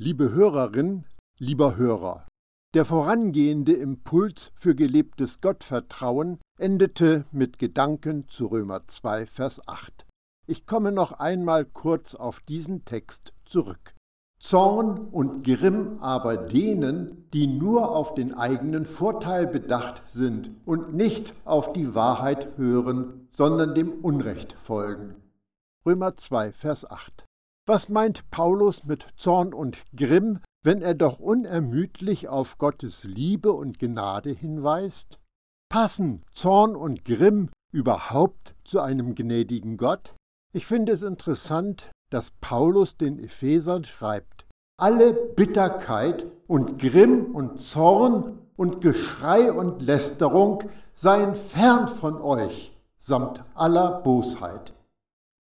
Liebe Hörerin, lieber Hörer, der vorangehende Impuls für gelebtes Gottvertrauen endete mit Gedanken zu Römer 2, Vers 8. Ich komme noch einmal kurz auf diesen Text zurück. Zorn und Grimm aber denen, die nur auf den eigenen Vorteil bedacht sind und nicht auf die Wahrheit hören, sondern dem Unrecht folgen. Römer 2, Vers 8. Was meint Paulus mit Zorn und Grimm, wenn er doch unermüdlich auf Gottes Liebe und Gnade hinweist? Passen Zorn und Grimm überhaupt zu einem gnädigen Gott? Ich finde es interessant, dass Paulus den Ephesern schreibt, alle Bitterkeit und Grimm und Zorn und Geschrei und Lästerung seien fern von euch, samt aller Bosheit.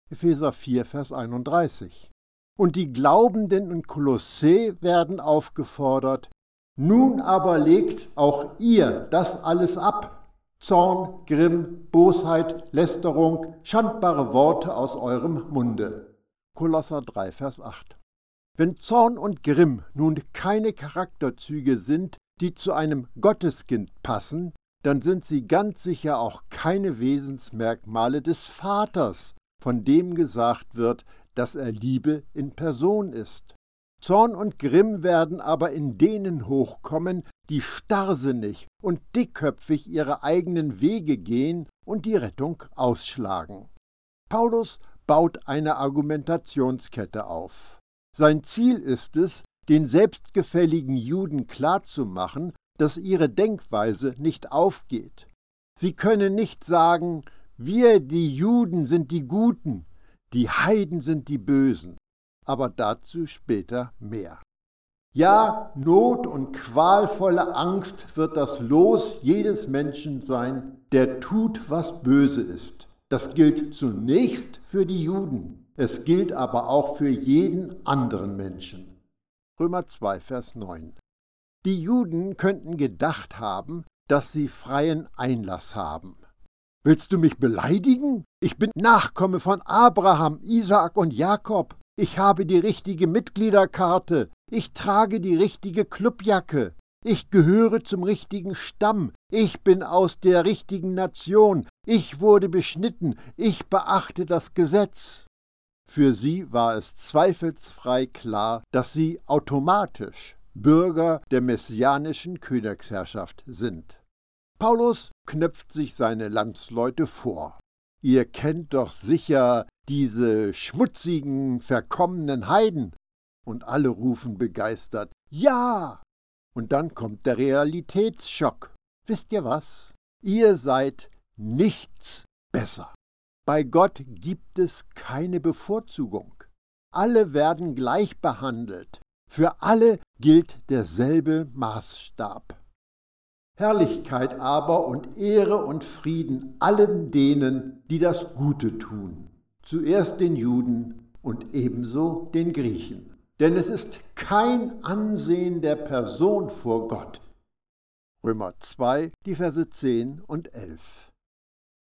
Epheser 4, Vers 31. Und die Glaubenden in Kolossä werden aufgefordert, nun aber legt auch ihr das alles ab. Zorn, Grimm, Bosheit, Lästerung, schandbare Worte aus eurem Munde. Kolosser 3, Vers 8. Wenn Zorn und Grimm nun keine Charakterzüge sind, die zu einem Gotteskind passen, dann sind sie ganz sicher auch keine Wesensmerkmale des Vaters, von dem gesagt wird, dass er Liebe in Person ist. Zorn und Grimm werden aber in denen hochkommen, die starrsinnig und dickköpfig ihre eigenen Wege gehen und die Rettung ausschlagen. Paulus baut eine Argumentationskette auf. Sein Ziel ist es, den selbstgefälligen Juden klarzumachen, dass ihre Denkweise nicht aufgeht. Sie können nicht sagen, wir, die Juden, sind die Guten, die Heiden sind die Bösen, aber dazu später mehr. Ja, Not und qualvolle Angst wird das Los jedes Menschen sein, der tut, was böse ist. Das gilt zunächst für die Juden, es gilt aber auch für jeden anderen Menschen. Römer 2, Vers 9. Die Juden könnten gedacht haben, dass sie freien Einlass haben. Willst du mich beleidigen? Ich bin Nachkomme von Abraham, Isaak und Jakob. Ich habe die richtige Mitgliederkarte. Ich trage die richtige Clubjacke. Ich gehöre zum richtigen Stamm. Ich bin aus der richtigen Nation. Ich wurde beschnitten. Ich beachte das Gesetz. Für sie war es zweifelsfrei klar, dass sie automatisch Bürger der messianischen Königsherrschaft sind. Paulus knöpft sich seine Landsleute vor. Ihr kennt doch sicher diese schmutzigen, verkommenen Heiden. Und alle rufen begeistert Ja. Und dann kommt der Realitätsschock. Wisst ihr was? Ihr seid nichts besser. Bei Gott gibt es keine Bevorzugung. Alle werden gleich behandelt. Für alle gilt derselbe Maßstab. Herrlichkeit aber und Ehre und Frieden allen denen, die das Gute tun, zuerst den Juden und ebenso den Griechen. Denn es ist kein Ansehen der Person vor Gott. Römer 2, die Verse 10 und 11.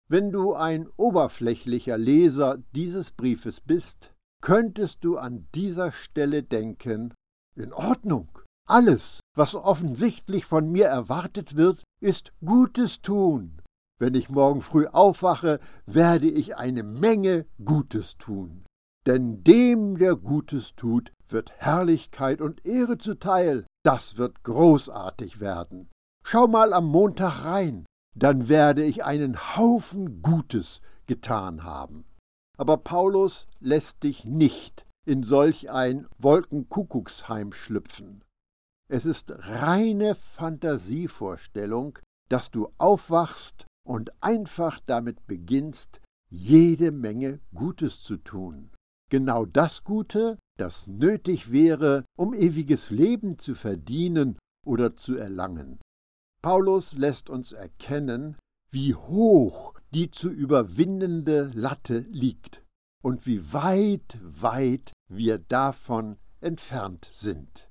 Wenn du ein oberflächlicher Leser dieses Briefes bist, könntest du an dieser Stelle denken, in Ordnung, alles, was offensichtlich von mir erwartet wird, ist Gutes tun. Wenn ich morgen früh aufwache, werde ich eine Menge Gutes tun. Denn dem, der Gutes tut, wird Herrlichkeit und Ehre zuteil. Das wird großartig werden. Schau mal am Montag rein, dann werde ich einen Haufen Gutes getan haben. Aber Paulus lässt dich nicht in solch ein Wolkenkuckucksheim schlüpfen. Es ist reine Fantasievorstellung, dass du aufwachst und einfach damit beginnst, jede Menge Gutes zu tun. Genau das Gute, das nötig wäre, um ewiges Leben zu verdienen oder zu erlangen. Paulus lässt uns erkennen, wie hoch die zu überwindende Latte liegt und wie weit, weit wir davon entfernt sind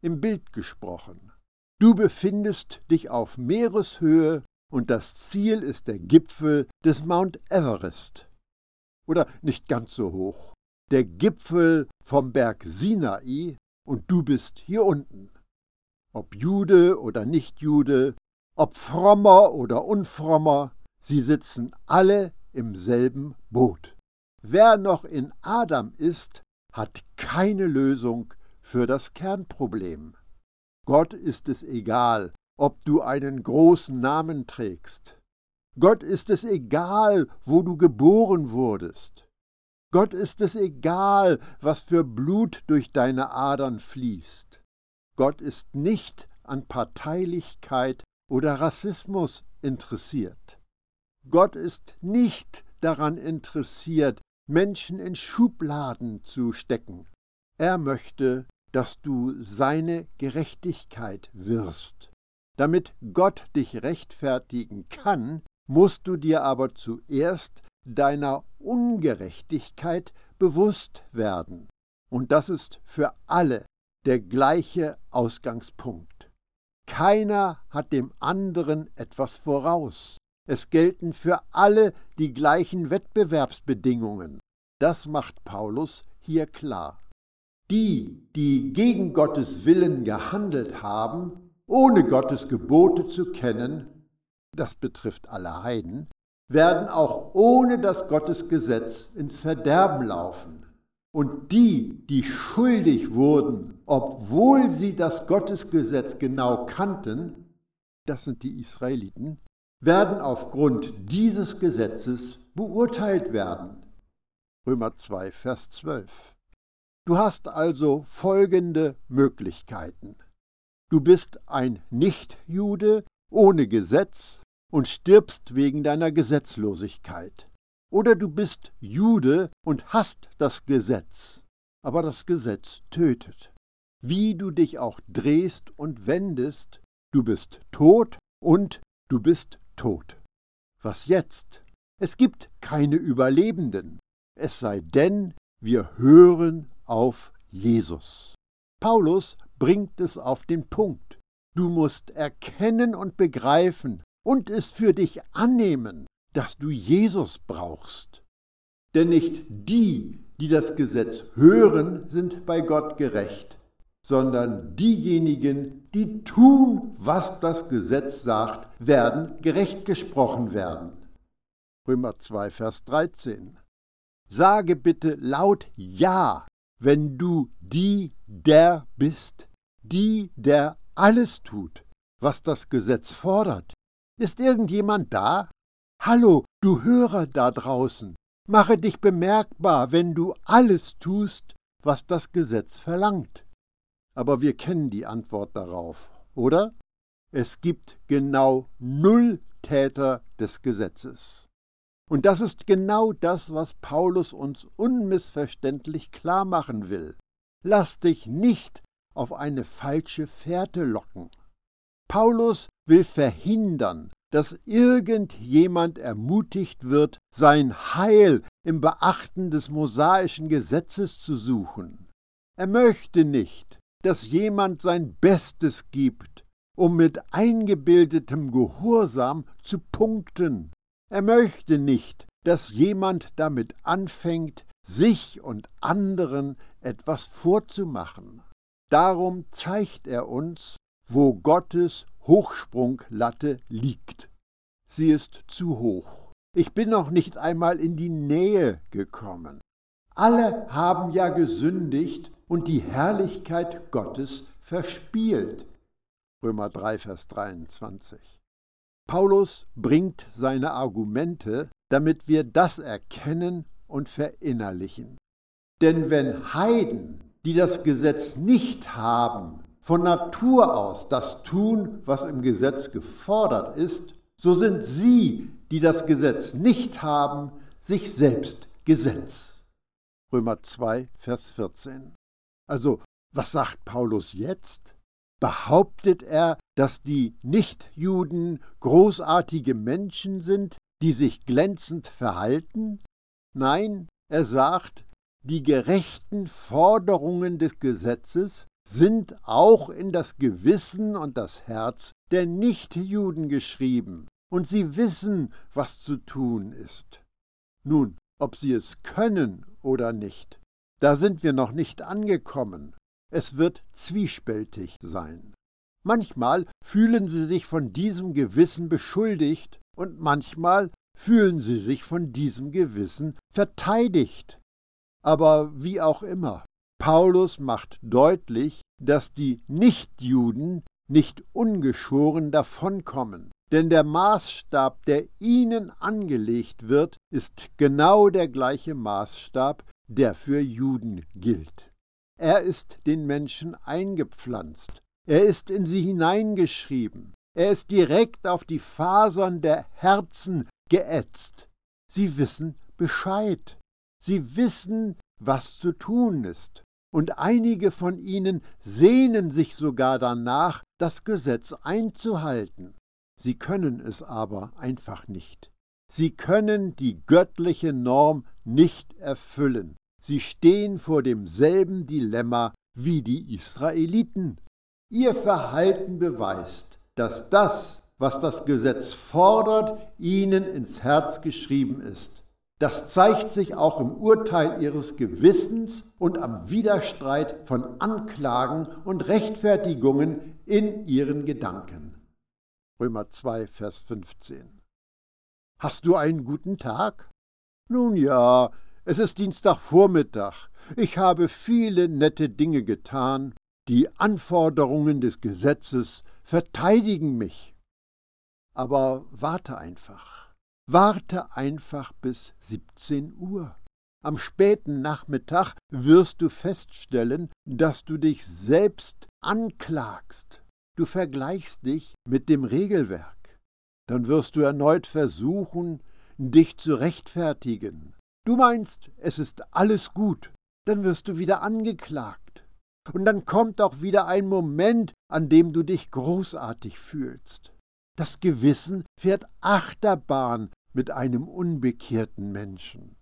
im Bild gesprochen. Du befindest dich auf Meereshöhe und das Ziel ist der Gipfel des Mount Everest. Oder nicht ganz so hoch. Der Gipfel vom Berg Sinai und du bist hier unten. Ob Jude oder Nichtjude, ob frommer oder unfrommer, sie sitzen alle im selben Boot. Wer noch in Adam ist, hat keine Lösung für das Kernproblem. Gott ist es egal, ob du einen großen Namen trägst. Gott ist es egal, wo du geboren wurdest. Gott ist es egal, was für Blut durch deine Adern fließt. Gott ist nicht an Parteilichkeit oder Rassismus interessiert. Gott ist nicht daran interessiert, Menschen in Schubladen zu stecken. Er möchte, dass du seine Gerechtigkeit wirst. Damit Gott dich rechtfertigen kann, musst du dir aber zuerst deiner Ungerechtigkeit bewusst werden. Und das ist für alle der gleiche Ausgangspunkt. Keiner hat dem anderen etwas voraus. Es gelten für alle die gleichen Wettbewerbsbedingungen. Das macht Paulus hier klar. Die, die gegen Gottes Willen gehandelt haben, ohne Gottes Gebote zu kennen, das betrifft alle Heiden, werden auch ohne das Gottesgesetz ins Verderben laufen. Und die, die schuldig wurden, obwohl sie das Gottesgesetz genau kannten, das sind die Israeliten, werden aufgrund dieses Gesetzes beurteilt werden. Römer 2, Vers 12. Du hast also folgende Möglichkeiten. Du bist ein Nichtjude ohne Gesetz und stirbst wegen deiner Gesetzlosigkeit. Oder du bist Jude und hast das Gesetz, aber das Gesetz tötet. Wie du dich auch drehst und wendest, du bist tot und du bist tot. Was jetzt? Es gibt keine Überlebenden, es sei denn, wir hören auf Jesus. Paulus bringt es auf den Punkt. Du musst erkennen und begreifen, und es für dich annehmen, dass du Jesus brauchst. Denn nicht die, die das Gesetz hören, sind bei Gott gerecht, sondern diejenigen, die tun, was das Gesetz sagt, werden gerecht gesprochen werden. Römer 2, Vers 13. Sage bitte laut Ja, wenn du die, der bist, die, der alles tut, was das Gesetz fordert, ist irgendjemand da? Hallo, du Hörer da draußen, mache dich bemerkbar, wenn du alles tust, was das Gesetz verlangt. Aber wir kennen die Antwort darauf, oder? Es gibt genau null Täter des Gesetzes. Und das ist genau das, was Paulus uns unmissverständlich klar machen will. Lass dich nicht auf eine falsche Fährte locken. Paulus will verhindern, dass irgendjemand ermutigt wird, sein Heil im Beachten des mosaischen Gesetzes zu suchen. Er möchte nicht, dass jemand sein Bestes gibt, um mit eingebildetem Gehorsam zu punkten. Er möchte nicht, dass jemand damit anfängt, sich und anderen etwas vorzumachen. Darum zeigt er uns, wo Gottes Hochsprunglatte liegt. Sie ist zu hoch. Ich bin noch nicht einmal in die Nähe gekommen. Alle haben ja gesündigt und die Herrlichkeit Gottes verspielt. Römer 3, Vers 23. Paulus bringt seine Argumente, damit wir das erkennen und verinnerlichen. Denn wenn Heiden, die das Gesetz nicht haben, von Natur aus das tun, was im Gesetz gefordert ist, so sind sie, die das Gesetz nicht haben, sich selbst Gesetz. Römer 2, Vers 14. Also, was sagt Paulus jetzt? Behauptet er, dass die Nichtjuden großartige Menschen sind, die sich glänzend verhalten? Nein, er sagt, die gerechten Forderungen des Gesetzes sind auch in das Gewissen und das Herz der Nichtjuden geschrieben, und sie wissen, was zu tun ist. Nun, ob sie es können oder nicht, da sind wir noch nicht angekommen. Es wird zwiespältig sein. Manchmal fühlen sie sich von diesem Gewissen beschuldigt und manchmal fühlen sie sich von diesem Gewissen verteidigt. Aber wie auch immer, Paulus macht deutlich, dass die Nichtjuden nicht ungeschoren davonkommen, denn der Maßstab, der ihnen angelegt wird, ist genau der gleiche Maßstab, der für Juden gilt. Er ist den Menschen eingepflanzt, er ist in sie hineingeschrieben, er ist direkt auf die Fasern der Herzen geätzt. Sie wissen Bescheid, sie wissen, was zu tun ist, und einige von ihnen sehnen sich sogar danach, das Gesetz einzuhalten. Sie können es aber einfach nicht. Sie können die göttliche Norm nicht erfüllen. Sie stehen vor demselben Dilemma wie die Israeliten. Ihr Verhalten beweist, dass das, was das Gesetz fordert, ihnen ins Herz geschrieben ist. Das zeigt sich auch im Urteil ihres Gewissens und am Widerstreit von Anklagen und Rechtfertigungen in ihren Gedanken. Römer 2, Vers 15. Hast du einen guten Tag? Nun ja, es ist Dienstagvormittag. Ich habe viele nette Dinge getan. Die Anforderungen des Gesetzes verteidigen mich. Aber warte einfach. Warte einfach bis 17 Uhr. Am späten Nachmittag wirst du feststellen, dass du dich selbst anklagst. Du vergleichst dich mit dem Regelwerk. Dann wirst du erneut versuchen, dich zu rechtfertigen. Du meinst, es ist alles gut. Dann wirst du wieder angeklagt. Und dann kommt auch wieder ein Moment, an dem du dich großartig fühlst. Das Gewissen fährt Achterbahn mit einem unbekehrten Menschen.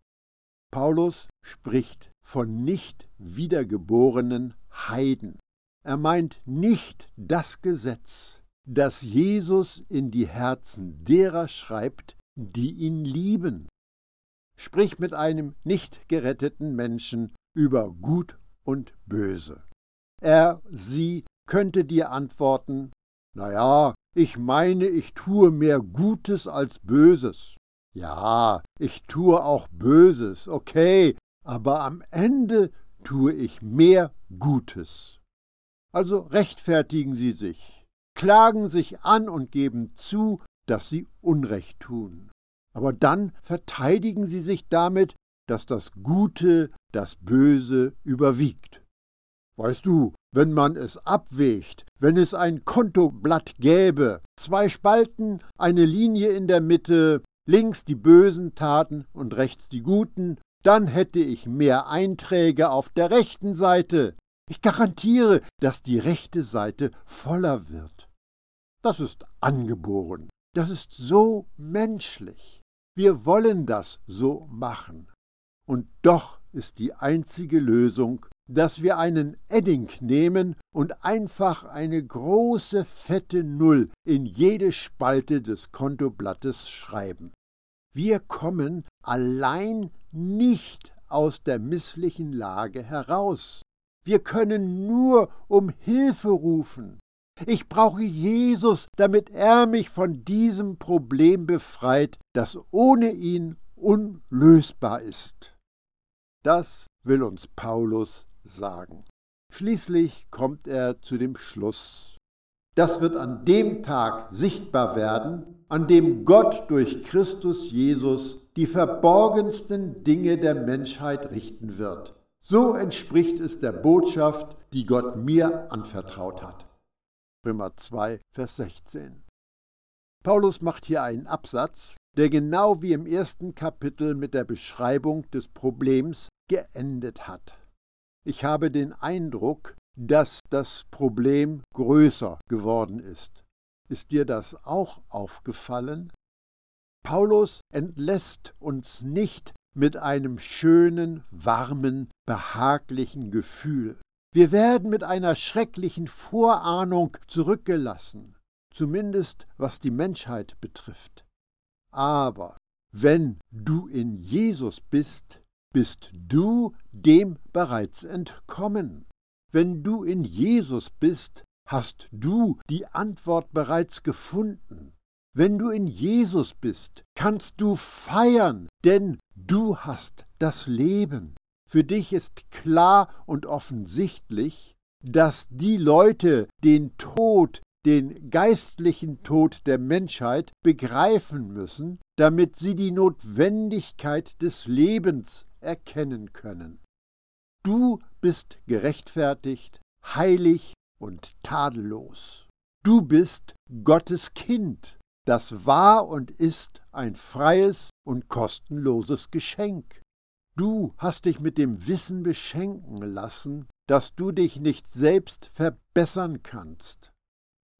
Paulus spricht von nicht wiedergeborenen Heiden. Er meint nicht das Gesetz, das Jesus in die Herzen derer schreibt, die ihn lieben. Sprich mit einem nicht geretteten Menschen über Gut und Böse. Er, sie könnte dir antworten, na ja, ich meine, ich tue mehr Gutes als Böses. Ja, ich tue auch Böses, okay, aber am Ende tue ich mehr Gutes. Also rechtfertigen Sie sich, klagen sich an und geben zu, dass Sie Unrecht tun. Aber dann verteidigen Sie sich damit, dass das Gute das Böse überwiegt. Weißt du, wenn man es abwägt, wenn es ein Kontoblatt gäbe, zwei Spalten, eine Linie in der Mitte, links die bösen Taten und rechts die guten, dann hätte ich mehr Einträge auf der rechten Seite. Ich garantiere, dass die rechte Seite voller wird. Das ist angeboren. Das ist so menschlich. Wir wollen das so machen. Und doch ist die einzige Lösung, dass wir einen Edding nehmen und einfach eine große fette Null in jede Spalte des Kontoblattes schreiben. Wir kommen allein nicht aus der misslichen Lage heraus. Wir können nur um Hilfe rufen. Ich brauche Jesus, damit er mich von diesem Problem befreit, das ohne ihn unlösbar ist. Das will uns Paulus sagen. Schließlich kommt er zu dem Schluss. Das wird an dem Tag sichtbar werden, an dem Gott durch Christus Jesus die verborgensten Dinge der Menschheit richten wird. So entspricht es der Botschaft, die Gott mir anvertraut hat. Römer 2, Vers 16. Paulus macht hier einen Absatz, der genau wie im ersten Kapitel mit der Beschreibung des Problems geendet hat. Ich habe den Eindruck, dass das Problem größer geworden ist. Ist dir das auch aufgefallen? Paulus entlässt uns nicht mit einem schönen, warmen, behaglichen Gefühl. Wir werden mit einer schrecklichen Vorahnung zurückgelassen, zumindest was die Menschheit betrifft. Aber wenn du in Jesus bist, bist du dem bereits entkommen. Wenn du in Jesus bist, hast du die Antwort bereits gefunden. Wenn du in Jesus bist, kannst du feiern, denn du hast das Leben. Für dich ist klar und offensichtlich, dass die Leute den Tod, den geistlichen Tod der Menschheit begreifen müssen, damit sie die Notwendigkeit des Lebens erkennen können. Du bist gerechtfertigt, heilig und tadellos. Du bist Gottes Kind. Das war und ist ein freies und kostenloses Geschenk. Du hast dich mit dem Wissen beschenken lassen, dass du dich nicht selbst verbessern kannst,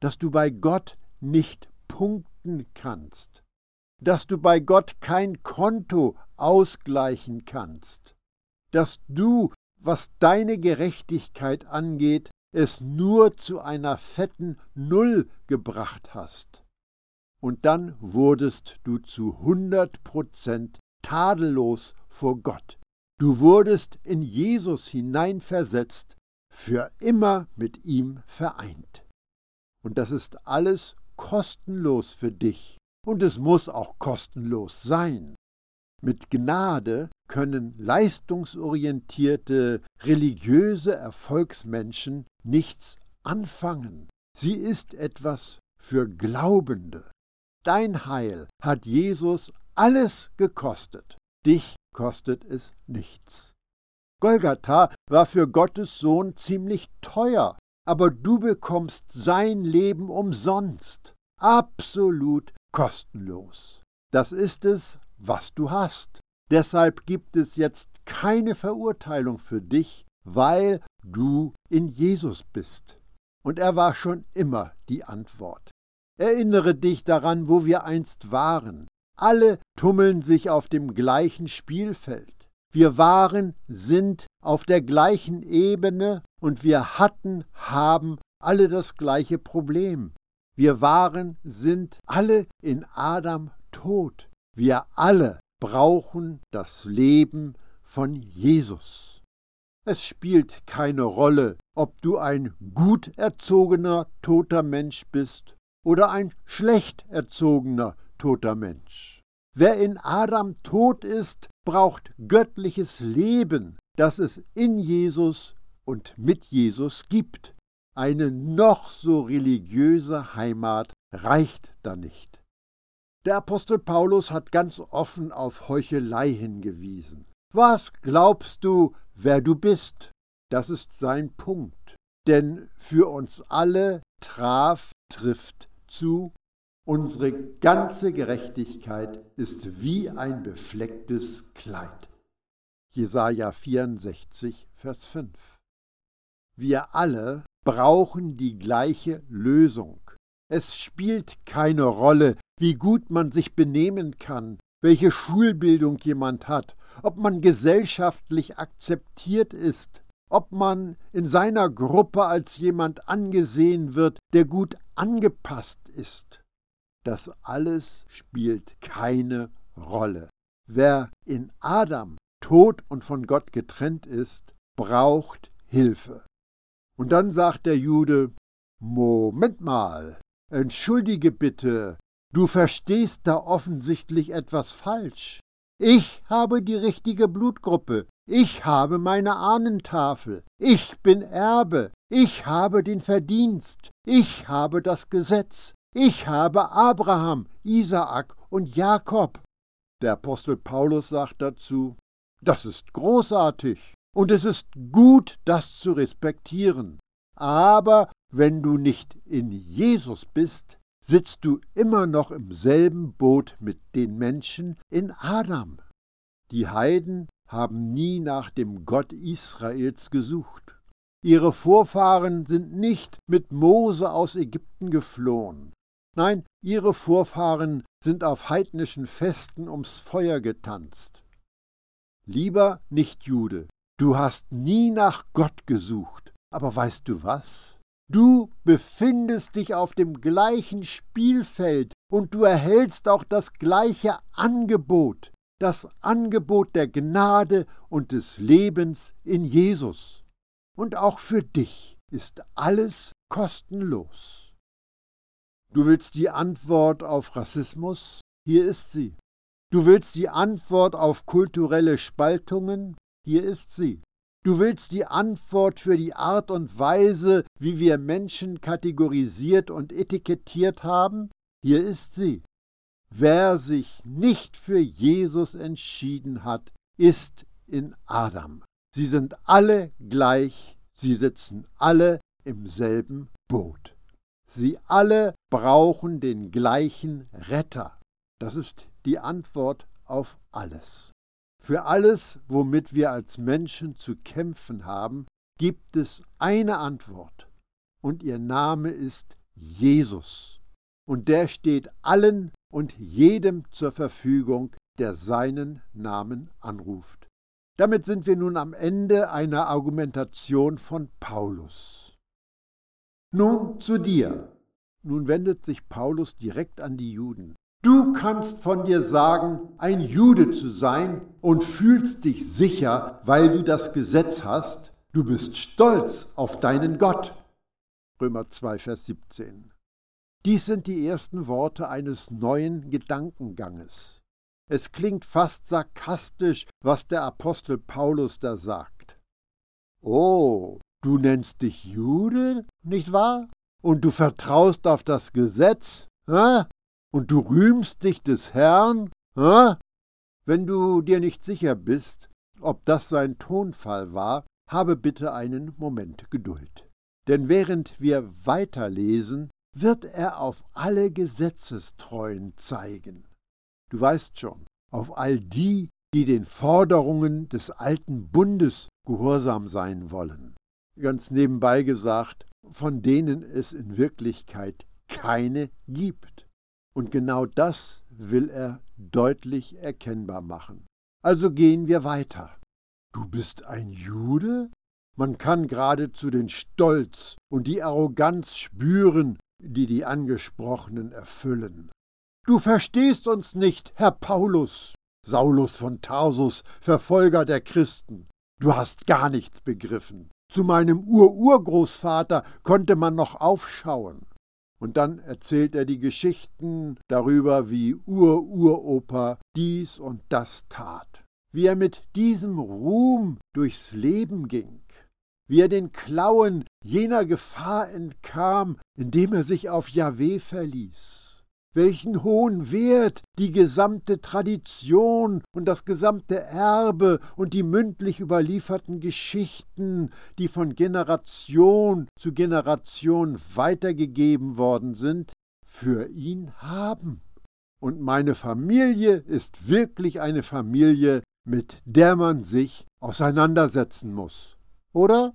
dass du bei Gott nicht punkten kannst, dass du bei Gott kein Konto ausgleichen kannst, dass du, was deine Gerechtigkeit angeht, es nur zu einer fetten Null gebracht hast. Und dann wurdest du zu hundert Prozent tadellos vor Gott. Du wurdest in Jesus hineinversetzt, für immer mit ihm vereint. Und das ist alles kostenlos für dich. Und es muss auch kostenlos sein. Mit Gnade können leistungsorientierte, religiöse Erfolgsmenschen nichts anfangen. Sie ist etwas für Glaubende. Dein Heil hat Jesus alles gekostet. Dich kostet es nichts. Golgatha war für Gottes Sohn ziemlich teuer, aber du bekommst sein Leben umsonst, absolut kostenlos. Das ist es, was du hast. Deshalb gibt es jetzt keine Verurteilung für dich, weil du in Jesus bist. Und er war schon immer die Antwort. Erinnere dich daran, wo wir einst waren. Alle tummeln sich auf dem gleichen Spielfeld. Wir waren, sind auf der gleichen Ebene und wir hatten, haben alle das gleiche Problem. Wir waren, sind alle in Adam tot. Wir alle brauchen das Leben von Jesus. Es spielt keine Rolle, ob du ein gut erzogener toter Mensch bist oder ein schlecht erzogener toter Mensch. Wer in Adam tot ist, braucht göttliches Leben, das es in Jesus und mit Jesus gibt. Eine noch so religiöse Heimat reicht da nicht. Der Apostel Paulus hat ganz offen auf Heuchelei hingewiesen. Was glaubst du, wer du bist? Das ist sein Punkt. Denn für uns alle traf, trifft zu, unsere ganze Gerechtigkeit ist wie ein beflecktes Kleid. Jesaja 64, Vers 5. Wir alle brauchen die gleiche Lösung. Es spielt keine Rolle, wie gut man sich benehmen kann, welche Schulbildung jemand hat, ob man gesellschaftlich akzeptiert ist, ob man in seiner Gruppe als jemand angesehen wird, der gut angepasst ist. Das alles spielt keine Rolle. Wer in Adam tot und von Gott getrennt ist, braucht Hilfe. Und dann sagt der Jude, Moment mal, entschuldige bitte, Du verstehst da offensichtlich etwas falsch. Ich habe die richtige Blutgruppe. Ich habe meine Ahnentafel. Ich bin Erbe. Ich habe den Verdienst. Ich habe das Gesetz. Ich habe Abraham, Isaak und Jakob. Der Apostel Paulus sagt dazu, das ist großartig und es ist gut, das zu respektieren. Aber wenn du nicht in Jesus bist, sitzt du immer noch im selben Boot mit den Menschen in Adam. Die Heiden haben nie nach dem Gott Israels gesucht. Ihre Vorfahren sind nicht mit Mose aus Ägypten geflohen. Nein, ihre Vorfahren sind auf heidnischen Festen ums Feuer getanzt. Lieber Nichtjude, du hast nie nach Gott gesucht, aber weißt du was? Du befindest dich auf dem gleichen Spielfeld und du erhältst auch das gleiche Angebot, das Angebot der Gnade und des Lebens in Jesus. und auch für dich ist alles kostenlos. Du willst die Antwort auf Rassismus? Hier ist sie. Du willst die Antwort auf kulturelle Spaltungen? Hier ist sie. Du willst die Antwort für die Art und Weise, wie wir Menschen kategorisiert und etikettiert haben? Hier ist sie. Wer sich nicht für Jesus entschieden hat, ist in Adam. Sie sind alle gleich, sie sitzen alle im selben Boot. Sie alle brauchen den gleichen Retter. Das ist die Antwort auf alles. Für alles, womit wir als Menschen zu kämpfen haben, gibt es eine Antwort. Und ihr Name ist Jesus. Und der steht allen und jedem zur Verfügung, der seinen Namen anruft. Damit sind wir nun am Ende einer Argumentation von Paulus. Nun zu dir. Nun wendet sich Paulus direkt an die Juden. Du kannst von dir sagen, ein Jude zu sein und fühlst dich sicher, weil du das Gesetz hast. Du bist stolz auf deinen Gott. Römer 2, Vers 17. Dies sind die ersten Worte eines neuen Gedankenganges. Es klingt fast sarkastisch, was der Apostel Paulus da sagt. Oh, du nennst dich Jude, nicht wahr? Und du vertraust auf das Gesetz? Hä? und du rühmst dich des Herrn? Hä? Wenn du dir nicht sicher bist, ob das sein Tonfall war, habe bitte einen Moment Geduld. Denn während wir weiterlesen, wird er auf alle Gesetzestreuen zeigen. Du weißt schon, auf all die, die den Forderungen des alten Bundes gehorsam sein wollen. Ganz nebenbei gesagt, von denen es in Wirklichkeit keine gibt. Und genau das will er deutlich erkennbar machen. Also gehen wir weiter. Du bist ein Jude? Man kann geradezu den Stolz und die Arroganz spüren, die die Angesprochenen erfüllen. Du verstehst uns nicht, Herr Paulus, Saulus von Tarsus, Verfolger der Christen. Du hast gar nichts begriffen. Zu meinem Ururgroßvater konnte man noch aufschauen. Und dann erzählt er die Geschichten darüber, wie Ur-Uropa dies und das tat, wie er mit diesem Ruhm durchs Leben ging, wie er den Klauen jener Gefahr entkam, indem er sich auf Jahweh verließ welchen hohen Wert die gesamte Tradition und das gesamte Erbe und die mündlich überlieferten Geschichten, die von Generation zu Generation weitergegeben worden sind, für ihn haben. Und meine Familie ist wirklich eine Familie, mit der man sich auseinandersetzen muss. Oder?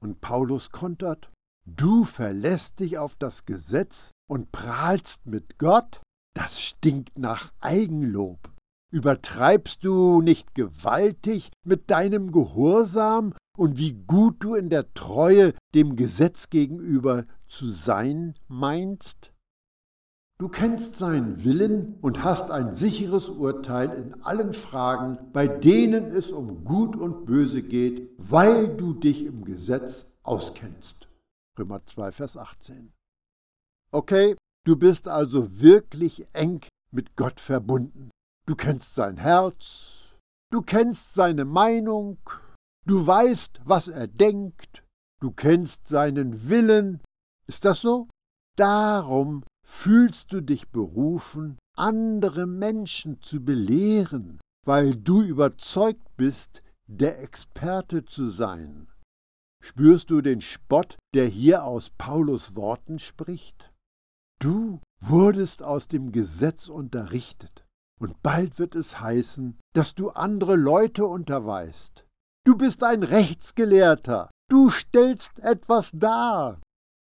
Und Paulus kontert, du verlässt dich auf das Gesetz und prahlst mit Gott? Das stinkt nach Eigenlob. Übertreibst du nicht gewaltig mit deinem Gehorsam und wie gut du in der Treue dem Gesetz gegenüber zu sein meinst? Du kennst seinen Willen und hast ein sicheres Urteil in allen Fragen, bei denen es um Gut und Böse geht, weil du dich im Gesetz auskennst. Römer 2, Vers 18. Okay, du bist also wirklich eng mit Gott verbunden. Du kennst sein Herz, du kennst seine Meinung, du weißt, was er denkt, du kennst seinen Willen. Ist das so? Darum fühlst du dich berufen, andere Menschen zu belehren, weil du überzeugt bist, der Experte zu sein. Spürst du den Spott, der hier aus Paulus Worten spricht? Du wurdest aus dem Gesetz unterrichtet, und bald wird es heißen, dass du andere Leute unterweist. Du bist ein Rechtsgelehrter, du stellst etwas dar,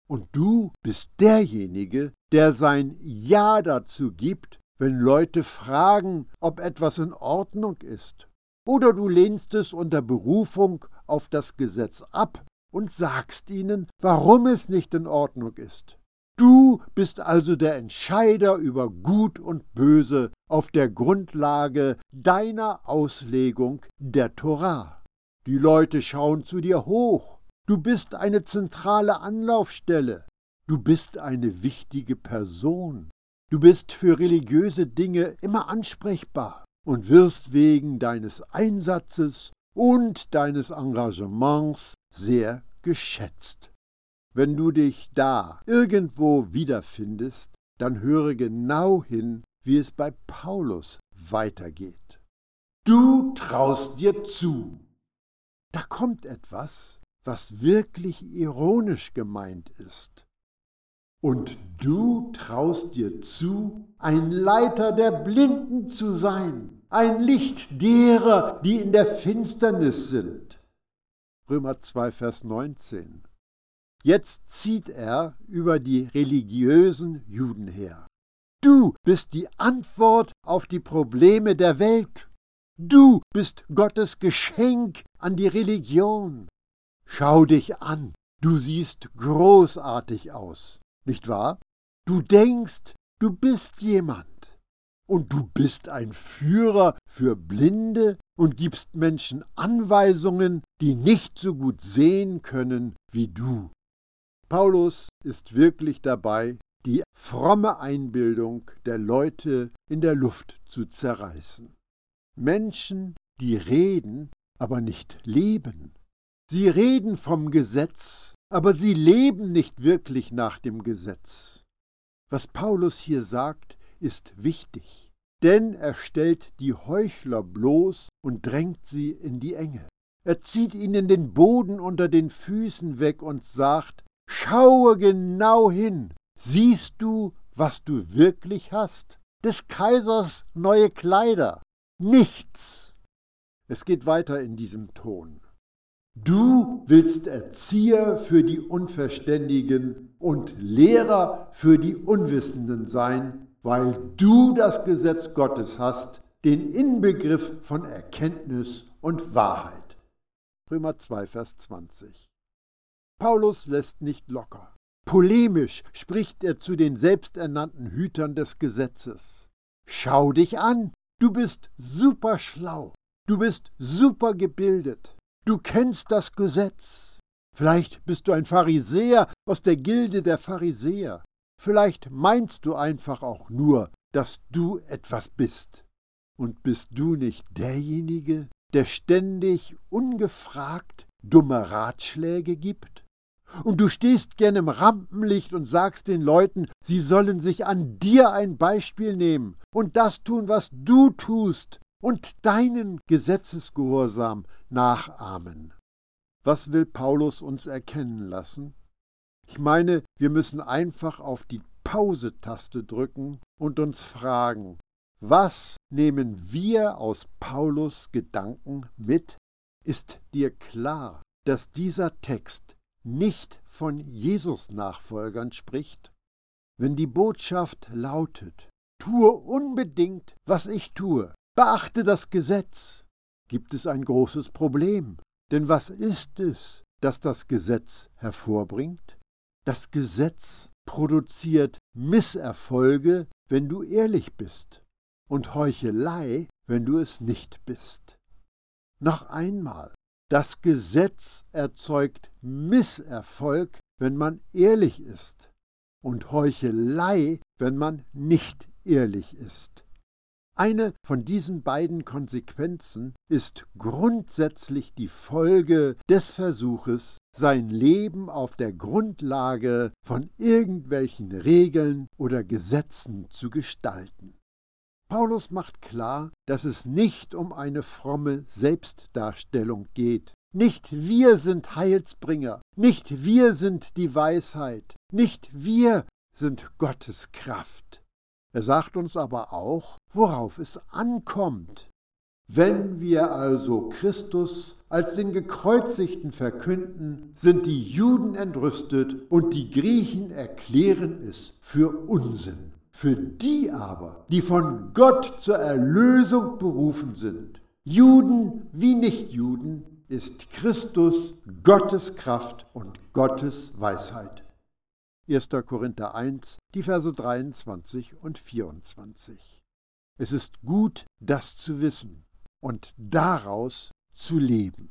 und du bist derjenige, der sein Ja dazu gibt, wenn Leute fragen, ob etwas in Ordnung ist. Oder du lehnst es unter Berufung auf das Gesetz ab und sagst ihnen, warum es nicht in Ordnung ist. Du bist also der Entscheider über Gut und Böse auf der Grundlage deiner Auslegung der Torah. Die Leute schauen zu dir hoch, Du bist eine zentrale Anlaufstelle. Du bist eine wichtige Person. Du bist für religiöse Dinge immer ansprechbar und wirst wegen deines Einsatzes und deines Engagements sehr geschätzt. Wenn du dich da irgendwo wiederfindest, dann höre genau hin, wie es bei Paulus weitergeht. Du traust dir zu. Da kommt etwas, was wirklich ironisch gemeint ist. Und du traust dir zu, ein Leiter der Blinden zu sein, ein Licht derer, die in der Finsternis sind. Römer 2, Vers 19. Jetzt zieht er über die religiösen Juden her. Du bist die Antwort auf die Probleme der Welt. Du bist Gottes Geschenk an die Religion. Schau dich an, du siehst großartig aus, nicht wahr? Du denkst, du bist jemand. Und du bist ein Führer für Blinde und gibst Menschen Anweisungen, die nicht so gut sehen können wie du. Paulus ist wirklich dabei, die fromme Einbildung der Leute in der Luft zu zerreißen. Menschen, die reden, aber nicht leben. Sie reden vom Gesetz, aber sie leben nicht wirklich nach dem Gesetz. Was Paulus hier sagt, ist wichtig, denn er stellt die Heuchler bloß und drängt sie in die Enge. Er zieht ihnen den Boden unter den Füßen weg und sagt, Schaue genau hin. Siehst du, was du wirklich hast? Des Kaisers neue Kleider. Nichts. Es geht weiter in diesem Ton. Du willst Erzieher für die Unverständigen und Lehrer für die Unwissenden sein, weil du das Gesetz Gottes hast, den Inbegriff von Erkenntnis und Wahrheit. Römer 2, Vers 20. Paulus lässt nicht locker. Polemisch spricht er zu den selbsternannten Hütern des Gesetzes. Schau dich an, du bist super schlau, du bist super gebildet, du kennst das Gesetz. Vielleicht bist du ein Pharisäer aus der Gilde der Pharisäer. Vielleicht meinst du einfach auch nur, dass du etwas bist. Und bist du nicht derjenige, der ständig ungefragt dumme Ratschläge gibt? Und du stehst gern im Rampenlicht und sagst den Leuten, sie sollen sich an dir ein Beispiel nehmen und das tun, was du tust, und deinen Gesetzesgehorsam nachahmen. Was will Paulus uns erkennen lassen? Ich meine, wir müssen einfach auf die Pause-Taste drücken und uns fragen, was nehmen wir aus Paulus Gedanken mit? Ist dir klar, dass dieser Text nicht von Jesus-Nachfolgern spricht, wenn die Botschaft lautet, tue unbedingt, was ich tue, beachte das Gesetz, gibt es ein großes Problem. Denn was ist es, das das Gesetz hervorbringt? Das Gesetz produziert Misserfolge, wenn du ehrlich bist, und Heuchelei, wenn du es nicht bist. Noch einmal, das Gesetz erzeugt Misserfolg, wenn man ehrlich ist, und Heuchelei, wenn man nicht ehrlich ist. Eine von diesen beiden Konsequenzen ist grundsätzlich die Folge des Versuches, sein Leben auf der Grundlage von irgendwelchen Regeln oder Gesetzen zu gestalten. Paulus macht klar, dass es nicht um eine fromme Selbstdarstellung geht. Nicht wir sind Heilsbringer, nicht wir sind die Weisheit, nicht wir sind Gottes Kraft. Er sagt uns aber auch, worauf es ankommt. Wenn wir also Christus als den Gekreuzigten verkünden, sind die Juden entrüstet und die Griechen erklären es für Unsinn. Für die aber, die von Gott zur Erlösung berufen sind, Juden wie Nichtjuden, ist Christus Gottes Kraft und Gottes Weisheit. 1. Korinther 1, die Verse 23 und 24. Es ist gut, das zu wissen und daraus zu leben.